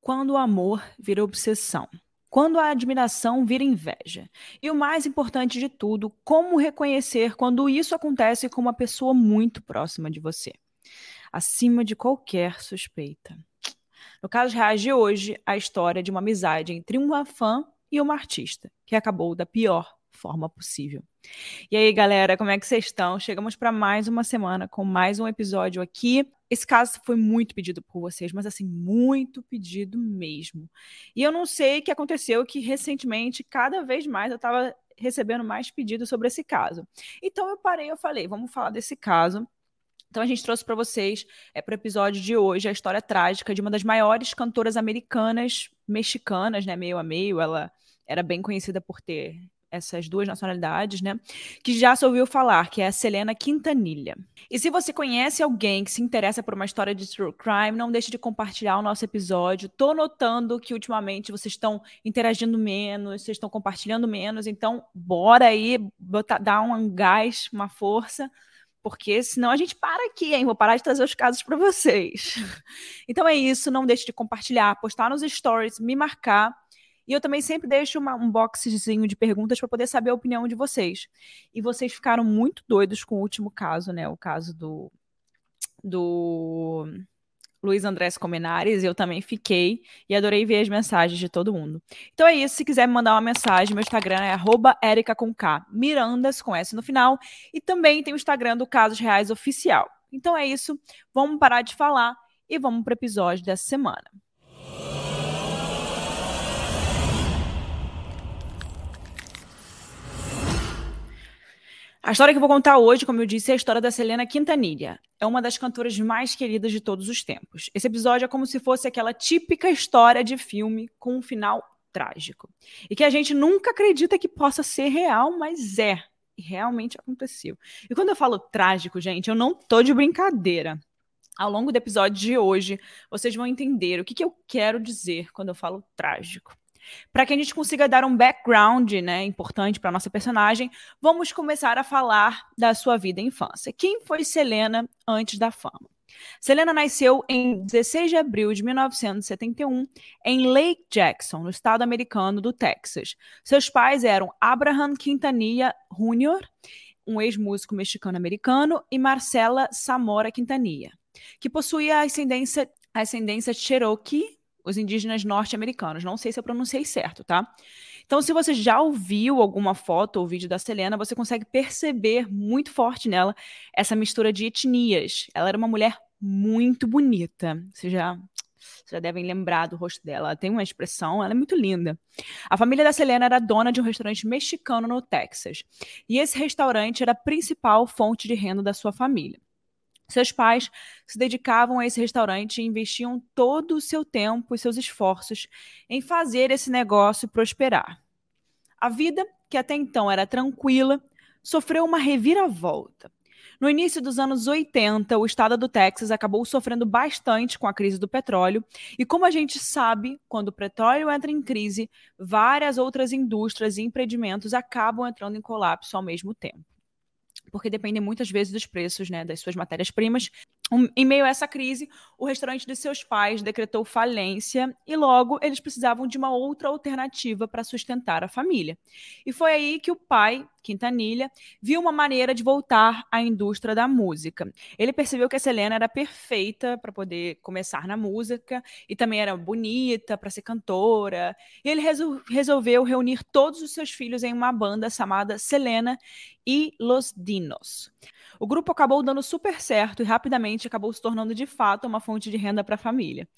quando o amor vira obsessão. Quando a admiração vira inveja. E o mais importante de tudo, como reconhecer quando isso acontece com uma pessoa muito próxima de você, acima de qualquer suspeita. No caso reais de hoje, a história de uma amizade entre uma fã e uma artista, que acabou da pior forma possível. E aí, galera, como é que vocês estão? Chegamos para mais uma semana com mais um episódio aqui. Esse caso foi muito pedido por vocês, mas assim, muito pedido mesmo. E eu não sei o que aconteceu, que recentemente, cada vez mais, eu estava recebendo mais pedidos sobre esse caso. Então eu parei, eu falei, vamos falar desse caso. Então a gente trouxe para vocês, é para o episódio de hoje, a história trágica de uma das maiores cantoras americanas, mexicanas, né, meio a meio. Ela era bem conhecida por ter essas duas nacionalidades, né? Que já se ouviu falar, que é a Selena Quintanilha. E se você conhece alguém que se interessa por uma história de true crime, não deixe de compartilhar o nosso episódio. Tô notando que ultimamente vocês estão interagindo menos, vocês estão compartilhando menos, então bora aí botar, dar um gás, uma força porque senão a gente para aqui, hein? Vou parar de trazer os casos para vocês. Então é isso, não deixe de compartilhar, postar nos stories, me marcar e eu também sempre deixo uma, um boxezinho de perguntas para poder saber a opinião de vocês. E vocês ficaram muito doidos com o último caso, né? O caso do, do Luiz Andrés Comenares, eu também fiquei e adorei ver as mensagens de todo mundo. Então é isso, se quiser me mandar uma mensagem, meu Instagram é @erica com K, Mirandas com S no final, e também tem o Instagram do Casos Reais Oficial. Então é isso, vamos parar de falar e vamos para o episódio dessa semana. A história que eu vou contar hoje, como eu disse, é a história da Selena Quintanilha. É uma das cantoras mais queridas de todos os tempos. Esse episódio é como se fosse aquela típica história de filme com um final trágico. E que a gente nunca acredita que possa ser real, mas é. E realmente aconteceu. E quando eu falo trágico, gente, eu não tô de brincadeira. Ao longo do episódio de hoje, vocês vão entender o que, que eu quero dizer quando eu falo trágico. Para que a gente consiga dar um background né, importante para nossa personagem, vamos começar a falar da sua vida e infância. Quem foi Selena antes da fama? Selena nasceu em 16 de abril de 1971 em Lake Jackson, no estado americano do Texas. Seus pais eram Abraham Quintanilla Jr., um ex-músico mexicano-americano, e Marcela Samora Quintanilla, que possuía ascendência, ascendência Cherokee os indígenas norte-americanos. Não sei se eu pronunciei certo, tá? Então, se você já ouviu alguma foto ou vídeo da Selena, você consegue perceber muito forte nela essa mistura de etnias. Ela era uma mulher muito bonita. Vocês já, vocês já devem lembrar do rosto dela. Ela tem uma expressão, ela é muito linda. A família da Selena era dona de um restaurante mexicano no Texas. E esse restaurante era a principal fonte de renda da sua família. Seus pais se dedicavam a esse restaurante e investiam todo o seu tempo e seus esforços em fazer esse negócio prosperar. A vida, que até então era tranquila, sofreu uma reviravolta. No início dos anos 80, o estado do Texas acabou sofrendo bastante com a crise do petróleo, e como a gente sabe, quando o petróleo entra em crise, várias outras indústrias e empreendimentos acabam entrando em colapso ao mesmo tempo porque dependem muitas vezes dos preços né, das suas matérias-primas. Um, em meio a essa crise, o restaurante de seus pais decretou falência e logo eles precisavam de uma outra alternativa para sustentar a família. E foi aí que o pai, Quintanilha, viu uma maneira de voltar à indústria da música. Ele percebeu que a Selena era perfeita para poder começar na música e também era bonita para ser cantora. E ele resol resolveu reunir todos os seus filhos em uma banda chamada Selena e Los Dinos. O grupo acabou dando super certo e rapidamente acabou se tornando de fato uma fonte de renda para a família.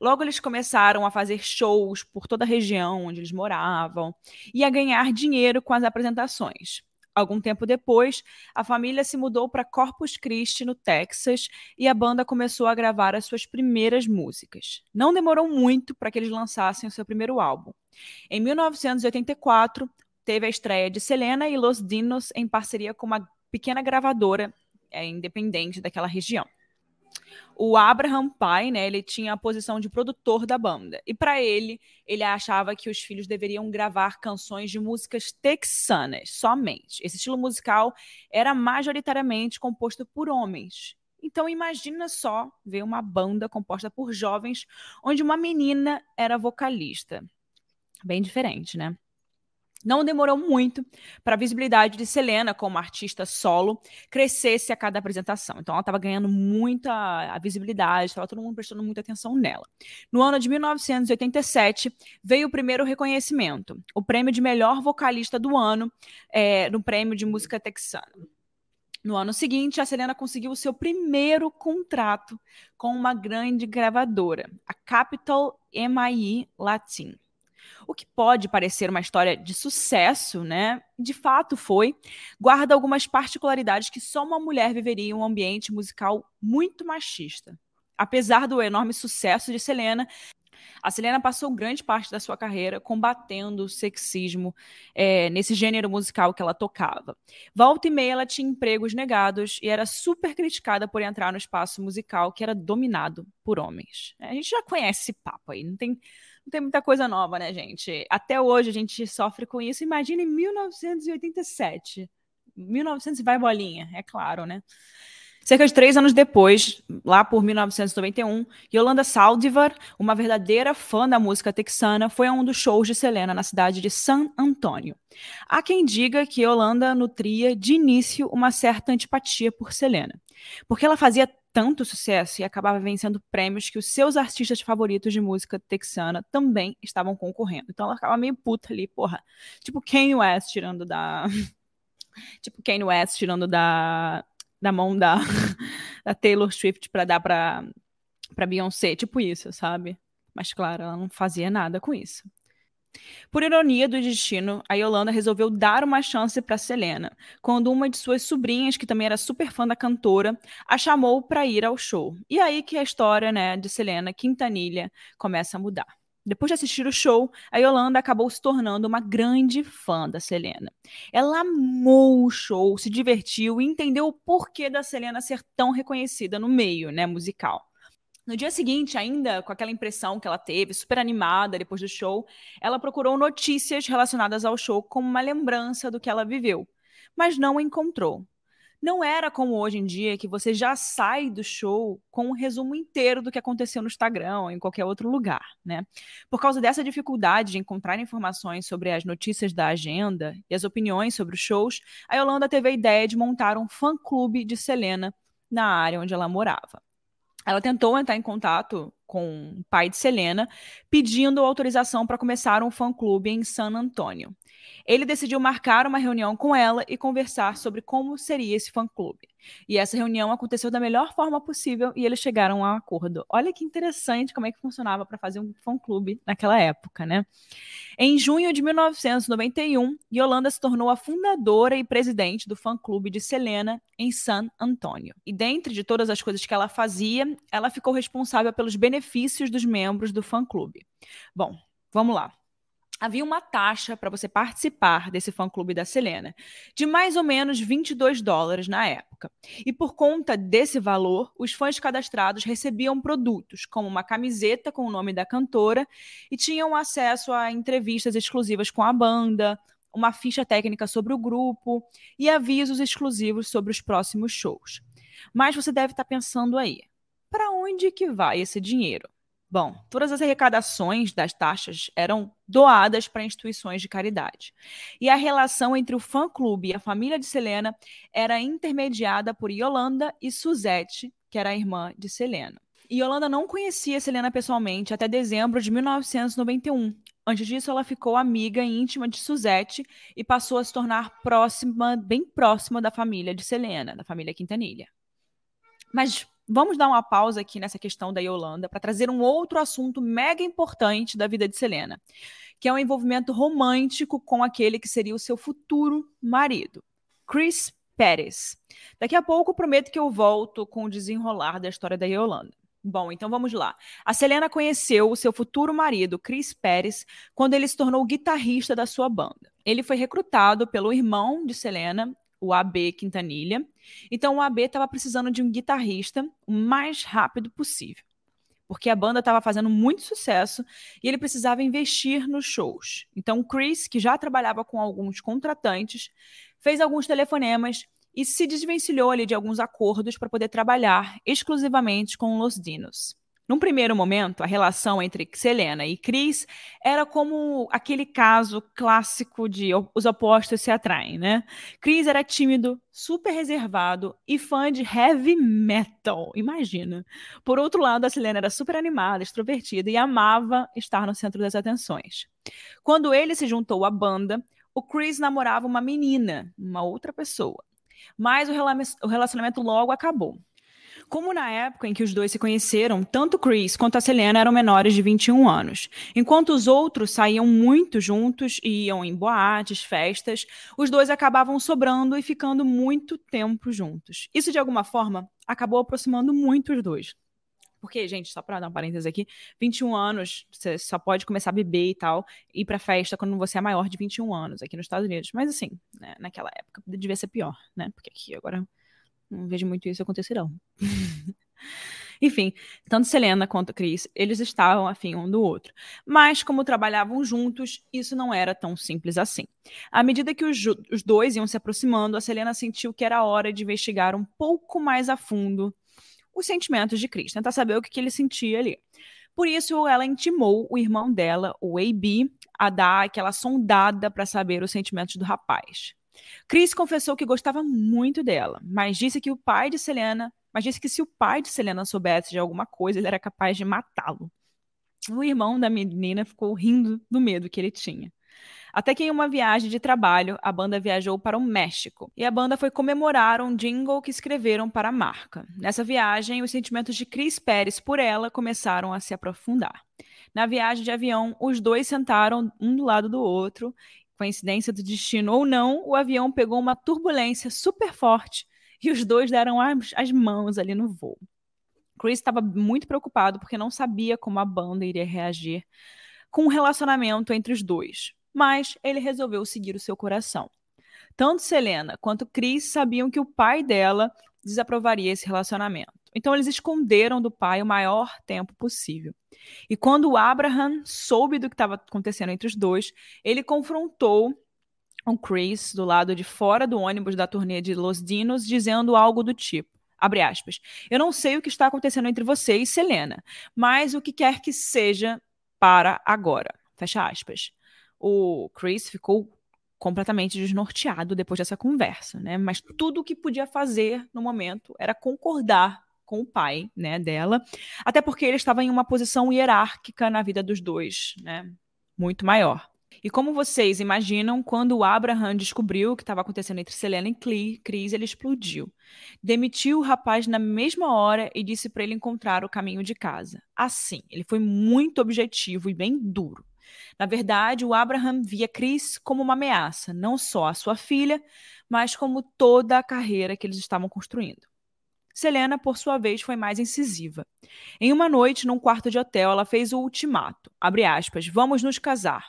Logo, eles começaram a fazer shows por toda a região onde eles moravam e a ganhar dinheiro com as apresentações. Algum tempo depois, a família se mudou para Corpus Christi, no Texas, e a banda começou a gravar as suas primeiras músicas. Não demorou muito para que eles lançassem o seu primeiro álbum. Em 1984, teve a estreia de Selena e Los Dinos em parceria com uma pequena gravadora é, independente daquela região. O Abraham Pai, né, ele tinha a posição de produtor da banda. E para ele, ele achava que os filhos deveriam gravar canções de músicas texanas somente. Esse estilo musical era majoritariamente composto por homens. Então imagina só ver uma banda composta por jovens onde uma menina era vocalista. Bem diferente, né? Não demorou muito para a visibilidade de Selena como artista solo crescesse a cada apresentação. Então ela estava ganhando muita visibilidade, estava todo mundo prestando muita atenção nela. No ano de 1987 veio o primeiro reconhecimento, o prêmio de melhor vocalista do ano é, no prêmio de música texana. No ano seguinte, a Selena conseguiu o seu primeiro contrato com uma grande gravadora, a Capital MIE Latin. O que pode parecer uma história de sucesso, né? De fato foi, guarda algumas particularidades que só uma mulher viveria em um ambiente musical muito machista. Apesar do enorme sucesso de Selena, a Selena passou grande parte da sua carreira combatendo o sexismo é, nesse gênero musical que ela tocava. Volta e meia ela tinha empregos negados e era super criticada por entrar no espaço musical que era dominado por homens. A gente já conhece esse papo aí, não tem não tem muita coisa nova, né, gente? Até hoje a gente sofre com isso. Imagina em 1987. 1900 vai bolinha, é claro, né? Cerca de três anos depois, lá por 1991, Yolanda Saldivar, uma verdadeira fã da música texana, foi a um dos shows de Selena na cidade de San Antônio. Há quem diga que Yolanda nutria de início uma certa antipatia por Selena, porque ela fazia tanto sucesso e acabava vencendo prêmios que os seus artistas favoritos de música texana também estavam concorrendo. Então ela ficava meio puta ali, porra. Tipo Kanye West tirando da. tipo Kanye West tirando da, da mão da, da Taylor Swift para dar pra, pra Beyoncé. Tipo isso, sabe? Mas claro, ela não fazia nada com isso. Por ironia do destino, a Yolanda resolveu dar uma chance para Selena, quando uma de suas sobrinhas, que também era super fã da cantora, a chamou para ir ao show. E aí que a história, né, de Selena Quintanilha começa a mudar. Depois de assistir o show, a Yolanda acabou se tornando uma grande fã da Selena. Ela amou o show, se divertiu e entendeu o porquê da Selena ser tão reconhecida no meio, né, musical. No dia seguinte, ainda com aquela impressão que ela teve, super animada depois do show, ela procurou notícias relacionadas ao show como uma lembrança do que ela viveu, mas não encontrou. Não era como hoje em dia que você já sai do show com um resumo inteiro do que aconteceu no Instagram ou em qualquer outro lugar, né? Por causa dessa dificuldade de encontrar informações sobre as notícias da agenda e as opiniões sobre os shows, a Yolanda teve a ideia de montar um fã-clube de Selena na área onde ela morava. Ela tentou entrar em contato com o pai de Selena, pedindo autorização para começar um fã-clube em San Antônio. Ele decidiu marcar uma reunião com ela e conversar sobre como seria esse fã-clube. E essa reunião aconteceu da melhor forma possível e eles chegaram a um acordo. Olha que interessante como é que funcionava para fazer um fã-clube naquela época, né? Em junho de 1991, Yolanda se tornou a fundadora e presidente do fã-clube de Selena em San Antônio. E dentre de todas as coisas que ela fazia, ela ficou responsável pelos benefícios dos membros do fã-clube. Bom, vamos lá havia uma taxa para você participar desse fã-clube da Selena, de mais ou menos 22 dólares na época. E por conta desse valor, os fãs cadastrados recebiam produtos, como uma camiseta com o nome da cantora, e tinham acesso a entrevistas exclusivas com a banda, uma ficha técnica sobre o grupo e avisos exclusivos sobre os próximos shows. Mas você deve estar pensando aí, para onde que vai esse dinheiro? Bom, todas as arrecadações das taxas eram doadas para instituições de caridade. E a relação entre o fã-clube e a família de Selena era intermediada por Yolanda e Suzette, que era a irmã de Selena. Yolanda não conhecia Selena pessoalmente até dezembro de 1991. Antes disso, ela ficou amiga íntima de Suzette e passou a se tornar próxima, bem próxima da família de Selena, da família Quintanilha. Mas Vamos dar uma pausa aqui nessa questão da Yolanda para trazer um outro assunto mega importante da vida de Selena, que é o um envolvimento romântico com aquele que seria o seu futuro marido, Chris Pérez. Daqui a pouco prometo que eu volto com o desenrolar da história da Yolanda. Bom, então vamos lá. A Selena conheceu o seu futuro marido, Chris Pérez, quando ele se tornou guitarrista da sua banda. Ele foi recrutado pelo irmão de Selena, o AB Quintanilha. Então o AB estava precisando de um guitarrista o mais rápido possível, porque a banda estava fazendo muito sucesso e ele precisava investir nos shows. Então o Chris, que já trabalhava com alguns contratantes, fez alguns telefonemas e se desvencilhou ali de alguns acordos para poder trabalhar exclusivamente com Los Dinos. Num primeiro momento, a relação entre Selena e Chris era como aquele caso clássico de os opostos se atraem, né? Chris era tímido, super reservado e fã de heavy metal, imagina. Por outro lado, a Selena era super animada, extrovertida e amava estar no centro das atenções. Quando ele se juntou à banda, o Chris namorava uma menina, uma outra pessoa. Mas o relacionamento logo acabou. Como na época em que os dois se conheceram, tanto Chris quanto a Selena eram menores de 21 anos. Enquanto os outros saíam muito juntos e iam em boates, festas, os dois acabavam sobrando e ficando muito tempo juntos. Isso, de alguma forma, acabou aproximando muito os dois. Porque, gente, só para dar um parênteses aqui, 21 anos, você só pode começar a beber e tal, ir pra festa quando você é maior de 21 anos aqui nos Estados Unidos. Mas assim, né, naquela época devia ser pior, né? Porque aqui agora não vejo muito isso acontecer, não. Enfim, tanto Selena quanto Chris, eles estavam afim um do outro. Mas, como trabalhavam juntos, isso não era tão simples assim. À medida que os, os dois iam se aproximando, a Selena sentiu que era hora de investigar um pouco mais a fundo os sentimentos de Chris, tentar saber o que, que ele sentia ali. Por isso, ela intimou o irmão dela, o AB, a dar aquela sondada para saber os sentimentos do rapaz. Chris confessou que gostava muito dela, mas disse que o pai de Selena, mas disse que se o pai de Selena soubesse de alguma coisa, ele era capaz de matá-lo. O irmão da menina ficou rindo do medo que ele tinha. Até que em uma viagem de trabalho, a banda viajou para o México e a banda foi comemorar um jingle que escreveram para a marca. Nessa viagem, os sentimentos de Chris Pérez por ela começaram a se aprofundar. Na viagem de avião, os dois sentaram um do lado do outro coincidência do destino ou não, o avião pegou uma turbulência super forte e os dois deram as, as mãos ali no voo. Chris estava muito preocupado porque não sabia como a banda iria reagir com o relacionamento entre os dois, mas ele resolveu seguir o seu coração. Tanto Selena quanto Chris sabiam que o pai dela desaprovaria esse relacionamento. Então eles esconderam do pai o maior tempo possível. E quando Abraham soube do que estava acontecendo entre os dois, ele confrontou o Chris do lado de fora do ônibus da turnê de Los Dinos, dizendo algo do tipo: abre aspas, eu não sei o que está acontecendo entre você e Selena, mas o que quer que seja para agora. Fecha aspas. O Chris ficou completamente desnorteado depois dessa conversa, né? Mas tudo o que podia fazer no momento era concordar com o pai, né, dela, até porque ele estava em uma posição hierárquica na vida dos dois, né, muito maior. E como vocês imaginam, quando o Abraham descobriu o que estava acontecendo entre Selena e Cris, ele explodiu. Demitiu o rapaz na mesma hora e disse para ele encontrar o caminho de casa. Assim, ele foi muito objetivo e bem duro. Na verdade, o Abraham via Cris como uma ameaça, não só à sua filha, mas como toda a carreira que eles estavam construindo. Selena, por sua vez, foi mais incisiva. Em uma noite, num quarto de hotel, ela fez o ultimato. Abre aspas, vamos nos casar.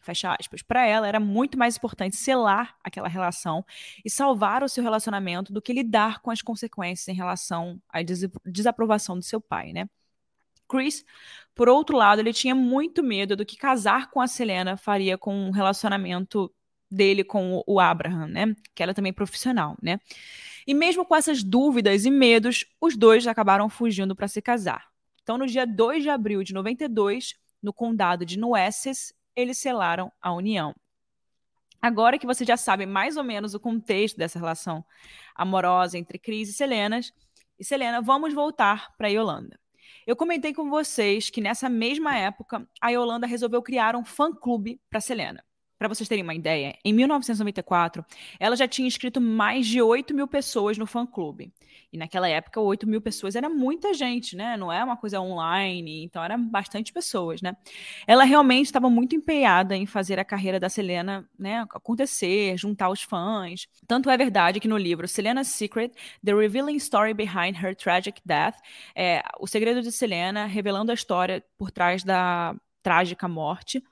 Fecha aspas. Para ela, era muito mais importante selar aquela relação e salvar o seu relacionamento do que lidar com as consequências em relação à desaprovação do seu pai, né? Chris, por outro lado, ele tinha muito medo do que casar com a Selena faria com o relacionamento dele com o Abraham, né? Que ela também é profissional, né? E mesmo com essas dúvidas e medos, os dois acabaram fugindo para se casar. Então, no dia 2 de abril de 92, no condado de Nueces, eles selaram a união. Agora que você já sabe mais ou menos o contexto dessa relação amorosa entre Cris e Selena, e Selena, vamos voltar para a Yolanda. Eu comentei com vocês que nessa mesma época a Yolanda resolveu criar um fã-clube para Selena. Para vocês terem uma ideia, em 1994, ela já tinha inscrito mais de 8 mil pessoas no fã-clube. E naquela época, 8 mil pessoas era muita gente, né? Não é uma coisa online, então eram bastante pessoas, né? Ela realmente estava muito empenhada em fazer a carreira da Selena né, acontecer, juntar os fãs. Tanto é verdade que no livro Selena's Secret, The Revealing Story Behind Her Tragic Death, é, o segredo de Selena, revelando a história por trás da trágica morte,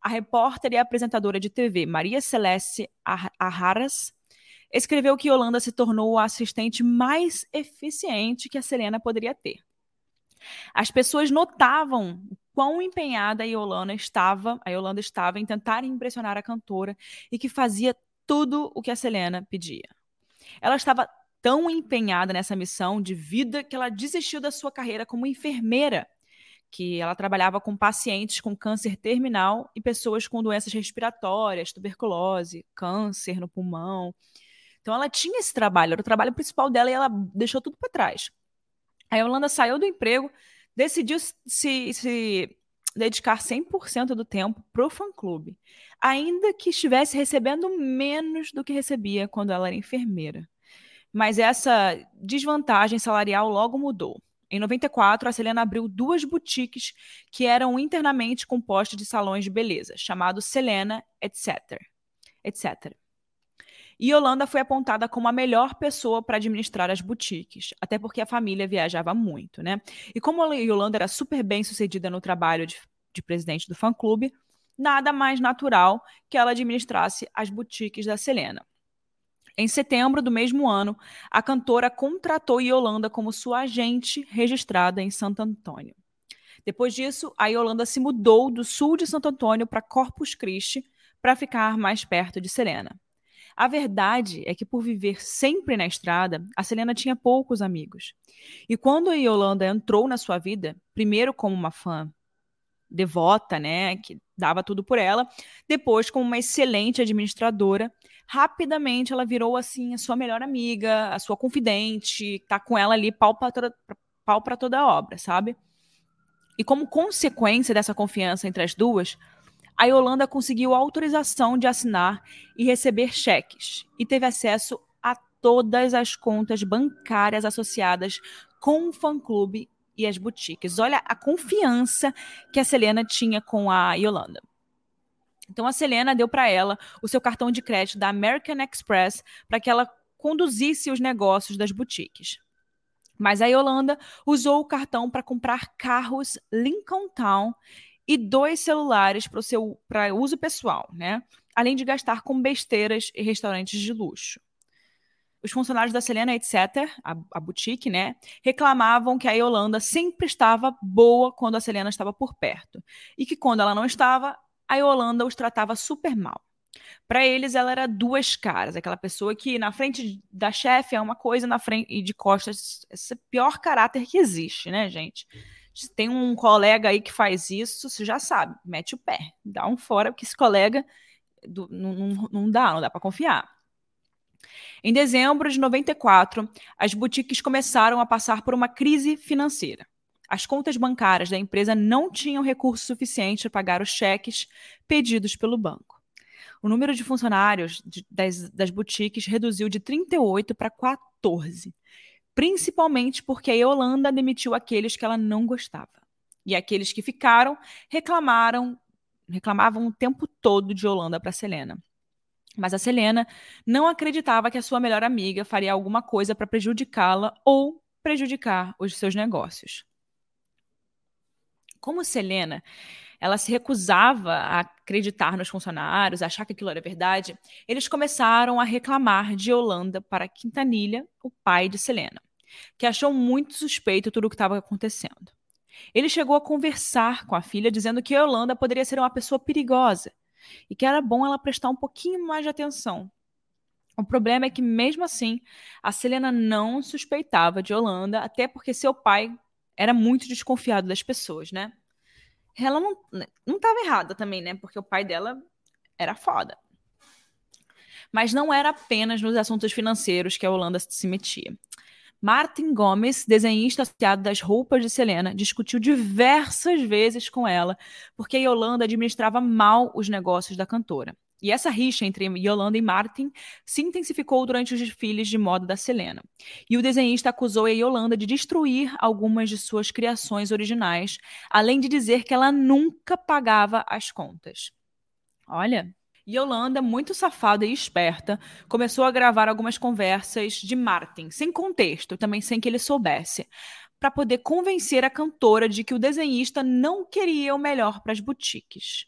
a repórter e apresentadora de TV Maria Celeste Arras escreveu que Yolanda se tornou a assistente mais eficiente que a Selena poderia ter. As pessoas notavam quão empenhada a Yolanda estava, a Yolanda estava em tentar impressionar a cantora e que fazia tudo o que a Selena pedia. Ela estava tão empenhada nessa missão de vida que ela desistiu da sua carreira como enfermeira, que ela trabalhava com pacientes com câncer terminal e pessoas com doenças respiratórias, tuberculose, câncer no pulmão. Então ela tinha esse trabalho, era o trabalho principal dela e ela deixou tudo para trás. A Yolanda saiu do emprego, decidiu se, se dedicar 100% do tempo para o fã-clube, ainda que estivesse recebendo menos do que recebia quando ela era enfermeira. Mas essa desvantagem salarial logo mudou. Em 94, a Selena abriu duas boutiques que eram internamente compostas de salões de beleza, chamados Selena, etc. etc. E Yolanda foi apontada como a melhor pessoa para administrar as boutiques, até porque a família viajava muito, né? E como a Yolanda era super bem sucedida no trabalho de, de presidente do fã-clube, nada mais natural que ela administrasse as boutiques da Selena. Em setembro do mesmo ano, a cantora contratou Yolanda como sua agente registrada em Santo Antônio. Depois disso, a Yolanda se mudou do sul de Santo Antônio para Corpus Christi para ficar mais perto de Selena. A verdade é que, por viver sempre na estrada, a Selena tinha poucos amigos. E quando a Yolanda entrou na sua vida, primeiro como uma fã devota, né, que dava tudo por ela, depois como uma excelente administradora, rapidamente ela virou assim a sua melhor amiga, a sua confidente, tá com ela ali pau para toda, a obra, sabe? E como consequência dessa confiança entre as duas, a Yolanda conseguiu autorização de assinar e receber cheques e teve acesso a todas as contas bancárias associadas com o fã-clube e as boutiques. Olha a confiança que a Selena tinha com a Yolanda. Então a Selena deu para ela o seu cartão de crédito da American Express para que ela conduzisse os negócios das boutiques. Mas a Yolanda usou o cartão para comprar carros Lincoln Town e dois celulares para o seu para uso pessoal, né? Além de gastar com besteiras e restaurantes de luxo. Os funcionários da Selena, etc., a, a boutique, né, reclamavam que a Yolanda sempre estava boa quando a Selena estava por perto. E que quando ela não estava, a Yolanda os tratava super mal. Para eles, ela era duas caras, aquela pessoa que na frente da chefe é uma coisa, na frente e de costas, esse pior caráter que existe, né, gente? Se tem um colega aí que faz isso, você já sabe, mete o pé, dá um fora, porque esse colega do, não, não, não dá, não dá para confiar. Em dezembro de 94, as boutiques começaram a passar por uma crise financeira. As contas bancárias da empresa não tinham recurso suficiente para pagar os cheques pedidos pelo banco. O número de funcionários de, das, das boutiques reduziu de 38 para 14 principalmente porque a Yolanda demitiu aqueles que ela não gostava. E aqueles que ficaram reclamaram, reclamavam o tempo todo de Yolanda para Selena. Mas a Selena não acreditava que a sua melhor amiga faria alguma coisa para prejudicá-la ou prejudicar os seus negócios. Como Selena, ela se recusava a acreditar nos funcionários, achar que aquilo era verdade, eles começaram a reclamar de Yolanda para Quintanilha, o pai de Selena que achou muito suspeito tudo o que estava acontecendo. Ele chegou a conversar com a filha, dizendo que Yolanda poderia ser uma pessoa perigosa e que era bom ela prestar um pouquinho mais de atenção. O problema é que, mesmo assim, a Selena não suspeitava de Yolanda, até porque seu pai era muito desconfiado das pessoas, né? Ela não, não estava errada também, né? Porque o pai dela era foda. Mas não era apenas nos assuntos financeiros que a Yolanda se metia. Martin Gomes, desenhista associado das roupas de Selena, discutiu diversas vezes com ela porque Yolanda administrava mal os negócios da cantora. E essa rixa entre Yolanda e Martin se intensificou durante os desfiles de moda da Selena. E o desenhista acusou a Yolanda de destruir algumas de suas criações originais, além de dizer que ela nunca pagava as contas. Olha, Yolanda, muito safada e esperta, começou a gravar algumas conversas de Martin, sem contexto, também sem que ele soubesse, para poder convencer a cantora de que o desenhista não queria o melhor para as boutiques.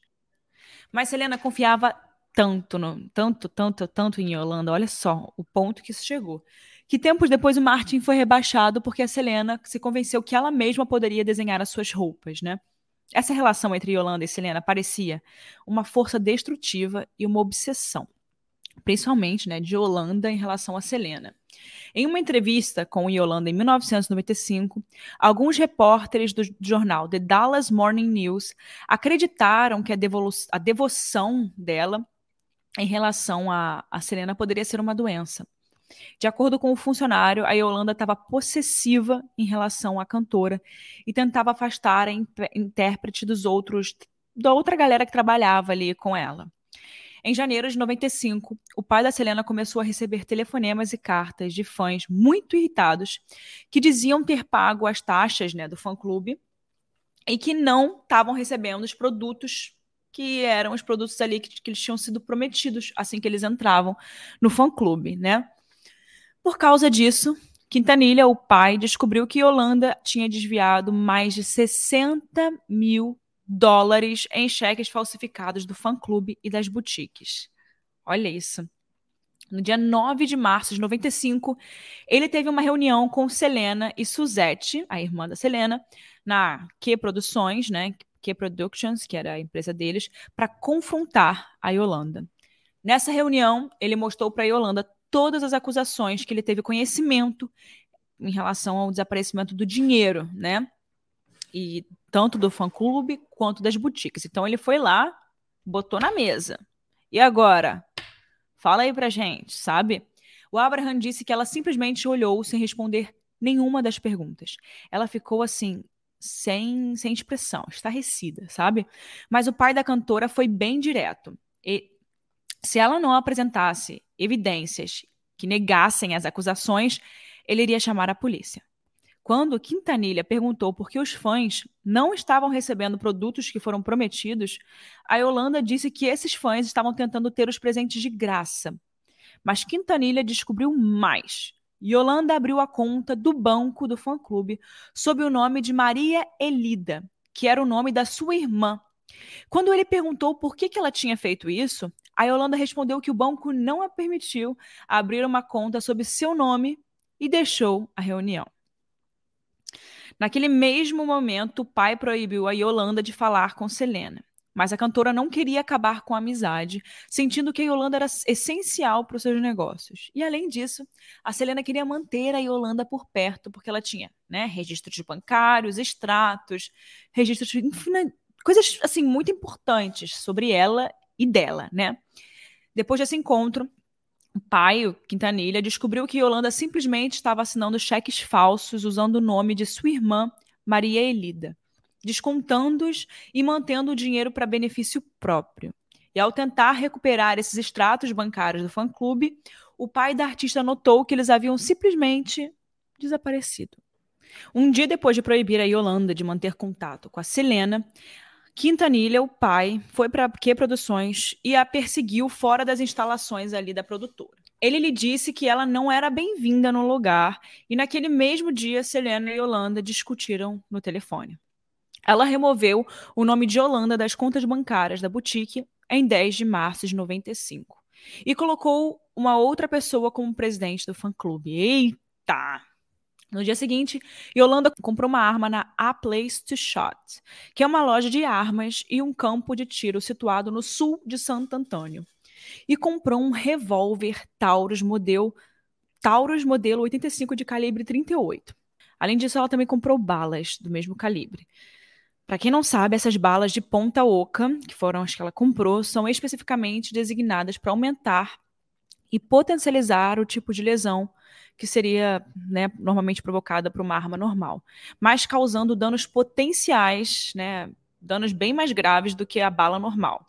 Mas Selena confiava tanto, no, tanto, tanto, tanto em Yolanda, olha só o ponto que isso chegou. Que tempos depois o Martin foi rebaixado porque a Selena se convenceu que ela mesma poderia desenhar as suas roupas, né? Essa relação entre Yolanda e Selena parecia uma força destrutiva e uma obsessão. principalmente né, de Yolanda em relação a Selena. Em uma entrevista com Yolanda em 1995, alguns repórteres do jornal The Dallas Morning News acreditaram que a, a devoção dela em relação a, a Selena poderia ser uma doença. De acordo com o funcionário, a Yolanda estava possessiva em relação à cantora e tentava afastar a intérprete dos outros, da outra galera que trabalhava ali com ela. Em janeiro de 95, o pai da Selena começou a receber telefonemas e cartas de fãs muito irritados que diziam ter pago as taxas né, do fã-clube e que não estavam recebendo os produtos que eram os produtos ali que, que eles tinham sido prometidos assim que eles entravam no fã-clube, né? Por causa disso, Quintanilha, o pai, descobriu que Yolanda tinha desviado mais de 60 mil dólares em cheques falsificados do fã-clube e das boutiques. Olha isso. No dia 9 de março de 95, ele teve uma reunião com Selena e Suzette, a irmã da Selena, na Q Produções, né? Q Productions, que era a empresa deles, para confrontar a Yolanda. Nessa reunião, ele mostrou para a Yolanda todas as acusações que ele teve conhecimento em relação ao desaparecimento do dinheiro, né? E tanto do fã-clube quanto das boutiques. Então ele foi lá, botou na mesa. E agora? Fala aí pra gente, sabe? O Abraham disse que ela simplesmente olhou sem responder nenhuma das perguntas. Ela ficou assim, sem, sem expressão, estarrecida, sabe? Mas o pai da cantora foi bem direto. E se ela não apresentasse evidências que negassem as acusações, ele iria chamar a polícia. Quando Quintanilha perguntou por que os fãs não estavam recebendo produtos que foram prometidos, a Yolanda disse que esses fãs estavam tentando ter os presentes de graça. Mas Quintanilha descobriu mais. Yolanda abriu a conta do banco do fã-clube sob o nome de Maria Elida, que era o nome da sua irmã. Quando ele perguntou por que, que ela tinha feito isso, a Yolanda respondeu que o banco não a permitiu abrir uma conta sob seu nome e deixou a reunião. Naquele mesmo momento, o pai proibiu a Yolanda de falar com Selena. Mas a cantora não queria acabar com a amizade, sentindo que a Yolanda era essencial para os seus negócios. E além disso, a Selena queria manter a Yolanda por perto, porque ela tinha né, registros bancários, extratos, registros, coisas assim muito importantes sobre ela e dela, né? Depois desse encontro, o pai, o Quintanilha, descobriu que Yolanda simplesmente estava assinando cheques falsos usando o nome de sua irmã, Maria Elida, descontando-os e mantendo o dinheiro para benefício próprio. E ao tentar recuperar esses extratos bancários do fã-clube, o pai da artista notou que eles haviam simplesmente desaparecido. Um dia depois de proibir a Yolanda de manter contato com a Selena, Quintanilha, o pai, foi para Q Produções e a perseguiu fora das instalações ali da produtora. Ele lhe disse que ela não era bem-vinda no lugar e naquele mesmo dia Selena e Yolanda discutiram no telefone. Ela removeu o nome de Yolanda das contas bancárias da boutique em 10 de março de 95 e colocou uma outra pessoa como presidente do fã-clube. Eita! No dia seguinte, Yolanda comprou uma arma na A Place to Shot, que é uma loja de armas e um campo de tiro situado no sul de Santo Antônio. E comprou um revólver Taurus modelo, Taurus modelo 85 de calibre 38. Além disso, ela também comprou balas do mesmo calibre. Para quem não sabe, essas balas de ponta oca, que foram as que ela comprou, são especificamente designadas para aumentar e potencializar o tipo de lesão que seria né, normalmente provocada por uma arma normal, mas causando danos potenciais, né, danos bem mais graves do que a bala normal.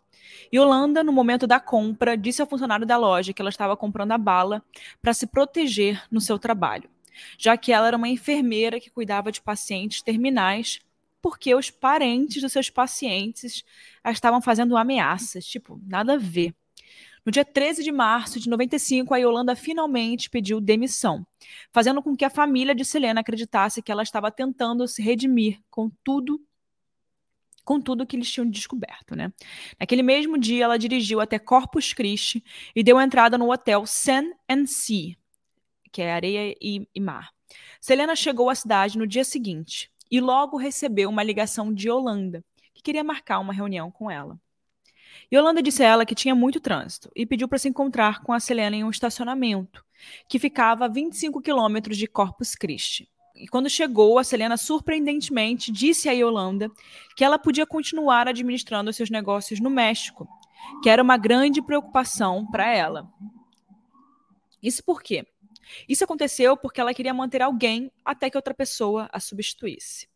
Yolanda, no momento da compra, disse ao funcionário da loja que ela estava comprando a bala para se proteger no seu trabalho, já que ela era uma enfermeira que cuidava de pacientes terminais, porque os parentes dos seus pacientes estavam fazendo ameaças, tipo, nada a ver. No dia 13 de março de 95, a Yolanda finalmente pediu demissão, fazendo com que a família de Selena acreditasse que ela estava tentando se redimir com tudo com tudo que eles tinham descoberto, né? Naquele mesmo dia, ela dirigiu até Corpus Christi e deu entrada no hotel Sun and Sea, que é areia e, e mar. Selena chegou à cidade no dia seguinte e logo recebeu uma ligação de Yolanda, que queria marcar uma reunião com ela. Yolanda disse a ela que tinha muito trânsito e pediu para se encontrar com a Selena em um estacionamento, que ficava a 25 quilômetros de Corpus Christi. E quando chegou, a Selena surpreendentemente disse a Yolanda que ela podia continuar administrando seus negócios no México, que era uma grande preocupação para ela. Isso por quê? Isso aconteceu porque ela queria manter alguém até que outra pessoa a substituísse.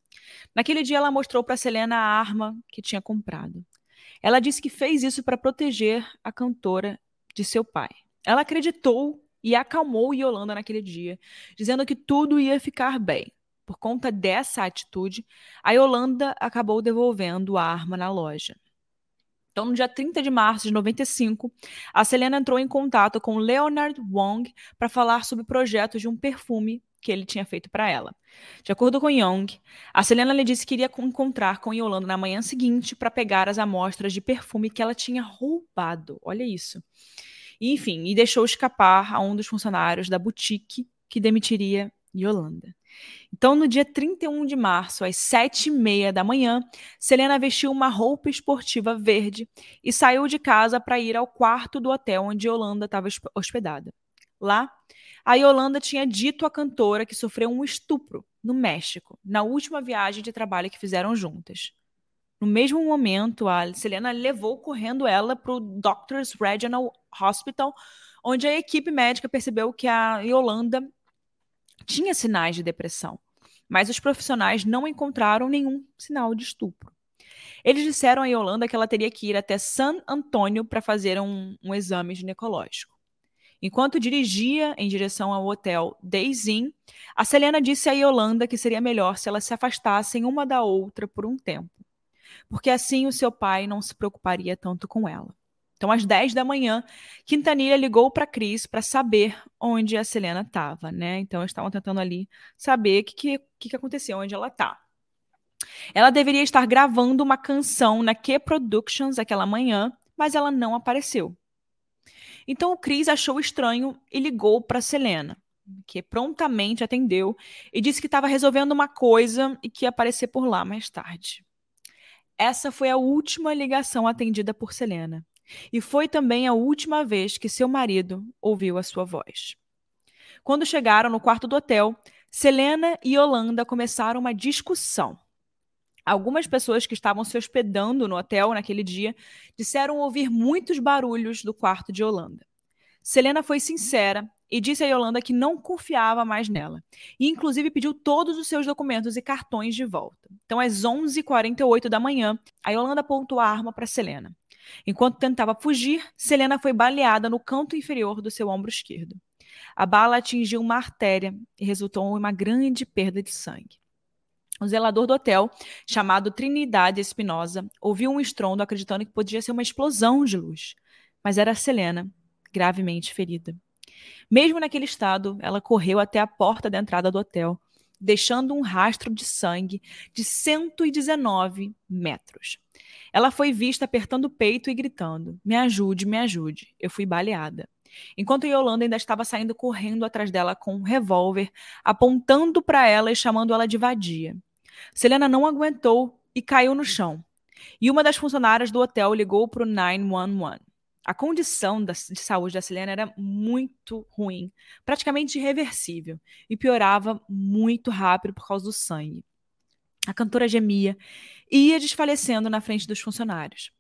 Naquele dia, ela mostrou para Selena a arma que tinha comprado. Ela disse que fez isso para proteger a cantora de seu pai. Ela acreditou e acalmou Yolanda naquele dia, dizendo que tudo ia ficar bem. Por conta dessa atitude, a Yolanda acabou devolvendo a arma na loja. Então, no dia 30 de março de 95, a Selena entrou em contato com Leonard Wong para falar sobre projetos de um perfume que ele tinha feito para ela. De acordo com Young, a Selena lhe disse que iria encontrar com Yolanda na manhã seguinte para pegar as amostras de perfume que ela tinha roubado. Olha isso. E, enfim, e deixou escapar a um dos funcionários da boutique que demitiria Yolanda. Então, no dia 31 de março, às sete e meia da manhã, Selena vestiu uma roupa esportiva verde e saiu de casa para ir ao quarto do hotel onde Yolanda estava hospedada. Lá, a Yolanda tinha dito à cantora que sofreu um estupro no México, na última viagem de trabalho que fizeram juntas. No mesmo momento, a Selena levou correndo ela para o Doctors Regional Hospital, onde a equipe médica percebeu que a Yolanda tinha sinais de depressão, mas os profissionais não encontraram nenhum sinal de estupro. Eles disseram a Yolanda que ela teria que ir até San Antônio para fazer um, um, exame ginecológico. Enquanto dirigia em direção ao hotel Daisy, a Selena disse a Yolanda que seria melhor se elas se afastassem uma da outra por um tempo porque assim o seu pai não se preocuparia tanto com ela. Então, às 10 da manhã, Quintanilha ligou para Cris para saber onde a Selena estava, né? Então, eles estavam tentando ali saber o que, que, que aconteceu, onde ela está. Ela deveria estar gravando uma canção na Q Productions aquela manhã, mas ela não apareceu. Então, o Cris achou estranho e ligou para Selena, que prontamente atendeu e disse que estava resolvendo uma coisa e que ia aparecer por lá mais tarde. Essa foi a última ligação atendida por Selena. E foi também a última vez que seu marido ouviu a sua voz. Quando chegaram no quarto do hotel, Selena e Yolanda começaram uma discussão. Algumas pessoas que estavam se hospedando no hotel naquele dia disseram ouvir muitos barulhos do quarto de Yolanda. Selena foi sincera e disse a Yolanda que não confiava mais nela. E, inclusive, pediu todos os seus documentos e cartões de volta. Então, às 11h48 da manhã, a Yolanda apontou a arma para Selena. Enquanto tentava fugir, Selena foi baleada no canto inferior do seu ombro esquerdo. A bala atingiu uma artéria e resultou em uma grande perda de sangue. O zelador do hotel, chamado Trinidade Espinosa, ouviu um estrondo acreditando que podia ser uma explosão de luz, mas era Selena, gravemente ferida. Mesmo naquele estado, ela correu até a porta da entrada do hotel, deixando um rastro de sangue de 119 metros. Ela foi vista apertando o peito e gritando: Me ajude, me ajude. Eu fui baleada. Enquanto Yolanda ainda estava saindo correndo atrás dela com um revólver, apontando para ela e chamando ela de vadia. Selena não aguentou e caiu no chão. E uma das funcionárias do hotel ligou para o 911. A condição de saúde da Selena era muito ruim, praticamente irreversível, e piorava muito rápido por causa do sangue. A cantora gemia e ia desfalecendo na frente dos funcionários.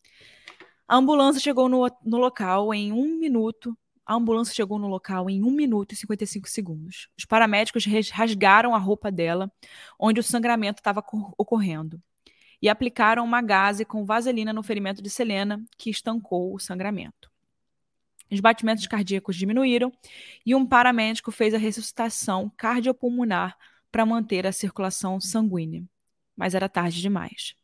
A ambulância chegou no, no local em um minuto. A ambulância chegou no local em 1 minuto e 55 segundos. Os paramédicos rasgaram a roupa dela, onde o sangramento estava ocorrendo e aplicaram uma gase com vaselina no ferimento de Selena, que estancou o sangramento. Os batimentos cardíacos diminuíram e um paramédico fez a ressuscitação cardiopulmonar para manter a circulação sanguínea. Mas era tarde demais.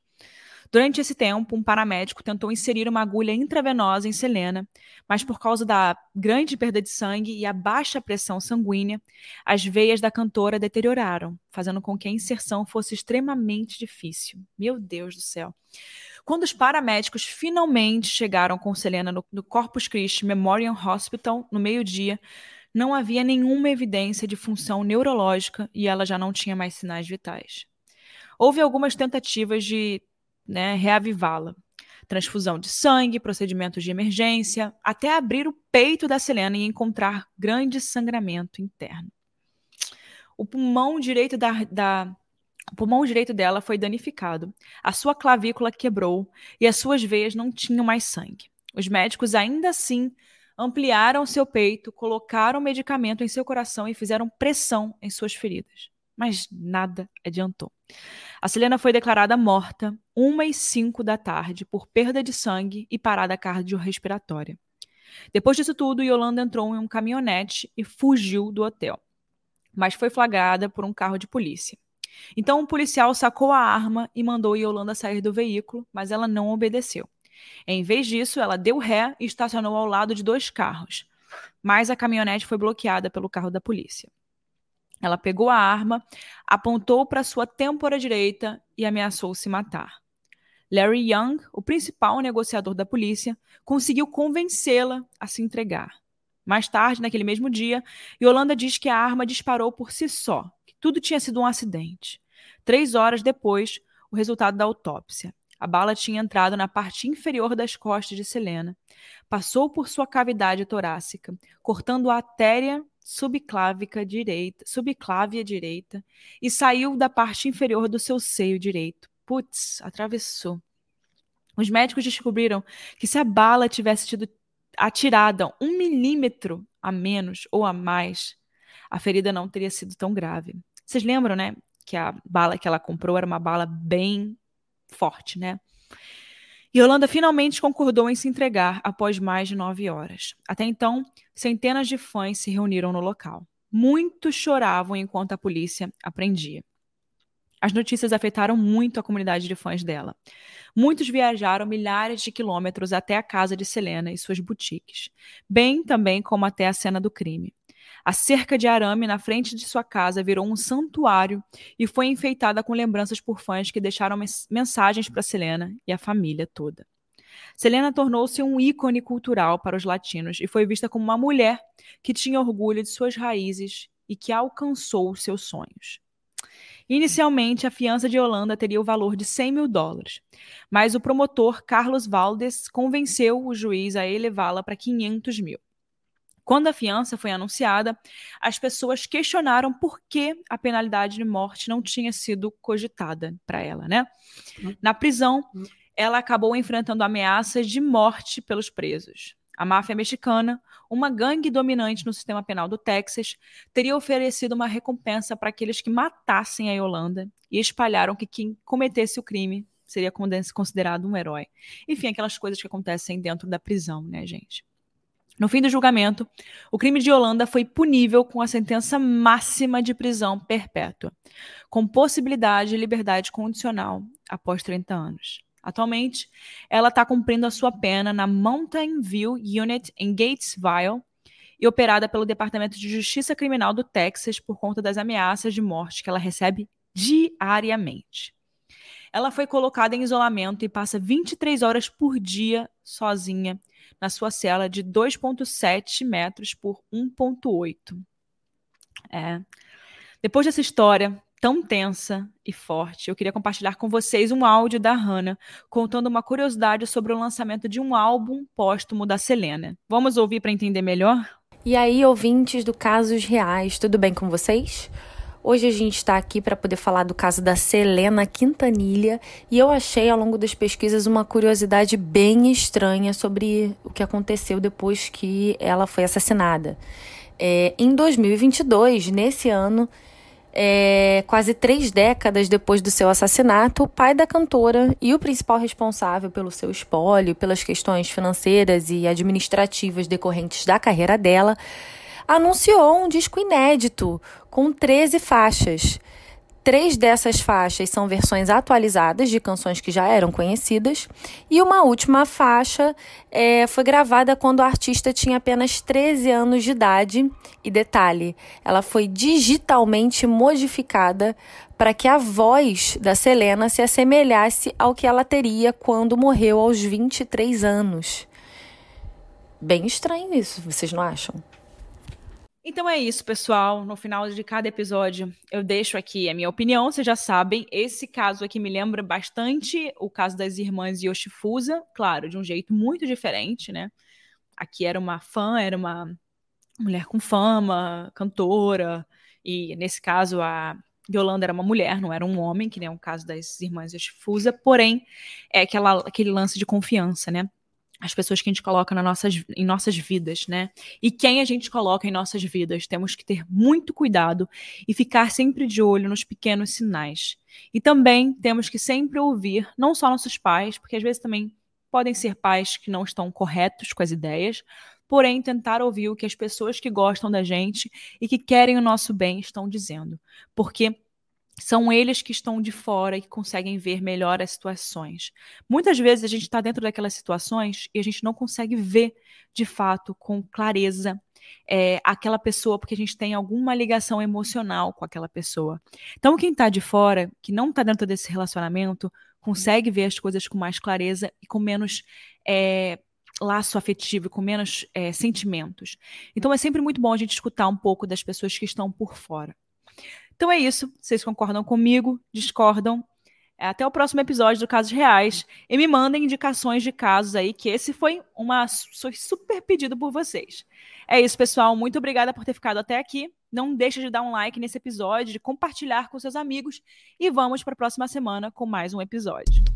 Durante esse tempo, um paramédico tentou inserir uma agulha intravenosa em Selena, mas por causa da grande perda de sangue e a baixa pressão sanguínea, as veias da cantora deterioraram, fazendo com que a inserção fosse extremamente difícil. Meu Deus do céu. Quando os paramédicos finalmente chegaram com Selena no, no Corpus Christi Memorial Hospital no meio-dia, não havia nenhuma evidência de função neurológica e ela já não tinha mais sinais vitais. Houve algumas tentativas de né, reavivá-la. transfusão de sangue, procedimentos de emergência, até abrir o peito da Selena e encontrar grande sangramento interno. O pulmão direito da, da o pulmão direito dela foi danificado, a sua clavícula quebrou e as suas veias não tinham mais sangue. Os médicos ainda assim ampliaram seu peito, colocaram medicamento em seu coração e fizeram pressão em suas feridas. Mas nada adiantou. A Selena foi declarada morta uma e cinco da tarde por perda de sangue e parada cardiorrespiratória. Depois disso tudo, Yolanda entrou em um caminhonete e fugiu do hotel, mas foi flagrada por um carro de polícia. Então, um policial sacou a arma e mandou Yolanda sair do veículo, mas ela não obedeceu. Em vez disso, ela deu ré e estacionou ao lado de dois carros, mas a caminhonete foi bloqueada pelo carro da polícia. Ela pegou a arma, apontou para sua têmpora direita e ameaçou se matar. Larry Young, o principal negociador da polícia, conseguiu convencê-la a se entregar. Mais tarde, naquele mesmo dia, Yolanda diz que a arma disparou por si só, que tudo tinha sido um acidente. Três horas depois, o resultado da autópsia. A bala tinha entrado na parte inferior das costas de Selena, passou por sua cavidade torácica, cortando a artéria subclávica direita, subclávia direita, e saiu da parte inferior do seu seio direito. Putz, atravessou. Os médicos descobriram que se a bala tivesse sido atirada um milímetro a menos ou a mais, a ferida não teria sido tão grave. Vocês lembram, né? Que a bala que ela comprou era uma bala bem forte, né? Yolanda finalmente concordou em se entregar após mais de nove horas. Até então, centenas de fãs se reuniram no local. Muitos choravam enquanto a polícia aprendia. As notícias afetaram muito a comunidade de fãs dela. Muitos viajaram milhares de quilômetros até a casa de Selena e suas boutiques, bem também como até a cena do crime. A cerca de arame na frente de sua casa virou um santuário e foi enfeitada com lembranças por fãs que deixaram mensagens para Selena e a família toda. Selena tornou-se um ícone cultural para os latinos e foi vista como uma mulher que tinha orgulho de suas raízes e que alcançou seus sonhos. Inicialmente, a fiança de Holanda teria o valor de 100 mil dólares, mas o promotor Carlos Valdes convenceu o juiz a elevá-la para 500 mil. Quando a fiança foi anunciada, as pessoas questionaram por que a penalidade de morte não tinha sido cogitada para ela, né? Uhum. Na prisão, uhum. ela acabou enfrentando ameaças de morte pelos presos. A máfia mexicana, uma gangue dominante no sistema penal do Texas, teria oferecido uma recompensa para aqueles que matassem a Yolanda e espalharam que quem cometesse o crime seria considerado um herói. Enfim, aquelas coisas que acontecem dentro da prisão, né, gente? No fim do julgamento, o crime de Holanda foi punível com a sentença máxima de prisão perpétua, com possibilidade de liberdade condicional após 30 anos. Atualmente, ela está cumprindo a sua pena na Mountain View Unit em Gatesville e operada pelo Departamento de Justiça Criminal do Texas por conta das ameaças de morte que ela recebe diariamente. Ela foi colocada em isolamento e passa 23 horas por dia sozinha na sua cela de 2,7 metros por 1,8. É. Depois dessa história tão tensa e forte, eu queria compartilhar com vocês um áudio da Hannah contando uma curiosidade sobre o lançamento de um álbum póstumo da Selena. Vamos ouvir para entender melhor? E aí, ouvintes do Casos Reais, tudo bem com vocês? Hoje a gente está aqui para poder falar do caso da Selena Quintanilha e eu achei ao longo das pesquisas uma curiosidade bem estranha sobre o que aconteceu depois que ela foi assassinada. É, em 2022, nesse ano, é, quase três décadas depois do seu assassinato, o pai da cantora e o principal responsável pelo seu espólio, pelas questões financeiras e administrativas decorrentes da carreira dela, anunciou um disco inédito com 13 faixas. Três dessas faixas são versões atualizadas de canções que já eram conhecidas, e uma última faixa é, foi gravada quando o artista tinha apenas 13 anos de idade. E detalhe, ela foi digitalmente modificada para que a voz da Selena se assemelhasse ao que ela teria quando morreu aos 23 anos. Bem estranho isso, vocês não acham? Então é isso, pessoal. No final de cada episódio, eu deixo aqui a minha opinião. Vocês já sabem, esse caso aqui me lembra bastante o caso das irmãs Yoshifusa, claro, de um jeito muito diferente, né? Aqui era uma fã, era uma mulher com fama, cantora, e nesse caso a Yolanda era uma mulher, não era um homem, que nem é o caso das irmãs Yoshifusa, porém é aquela, aquele lance de confiança, né? As pessoas que a gente coloca nas nossas, em nossas vidas, né? E quem a gente coloca em nossas vidas. Temos que ter muito cuidado e ficar sempre de olho nos pequenos sinais. E também temos que sempre ouvir, não só nossos pais, porque às vezes também podem ser pais que não estão corretos com as ideias, porém tentar ouvir o que as pessoas que gostam da gente e que querem o nosso bem estão dizendo. Porque são eles que estão de fora e que conseguem ver melhor as situações. Muitas vezes a gente está dentro daquelas situações e a gente não consegue ver de fato com clareza é, aquela pessoa porque a gente tem alguma ligação emocional com aquela pessoa. Então, quem está de fora, que não está dentro desse relacionamento, consegue ver as coisas com mais clareza e com menos é, laço afetivo, com menos é, sentimentos. Então, é sempre muito bom a gente escutar um pouco das pessoas que estão por fora. Então é isso. Vocês concordam comigo? Discordam? Até o próximo episódio do Casos Reais. E me mandem indicações de casos aí, que esse foi uma foi super pedido por vocês. É isso, pessoal. Muito obrigada por ter ficado até aqui. Não deixe de dar um like nesse episódio, de compartilhar com seus amigos. E vamos para a próxima semana com mais um episódio.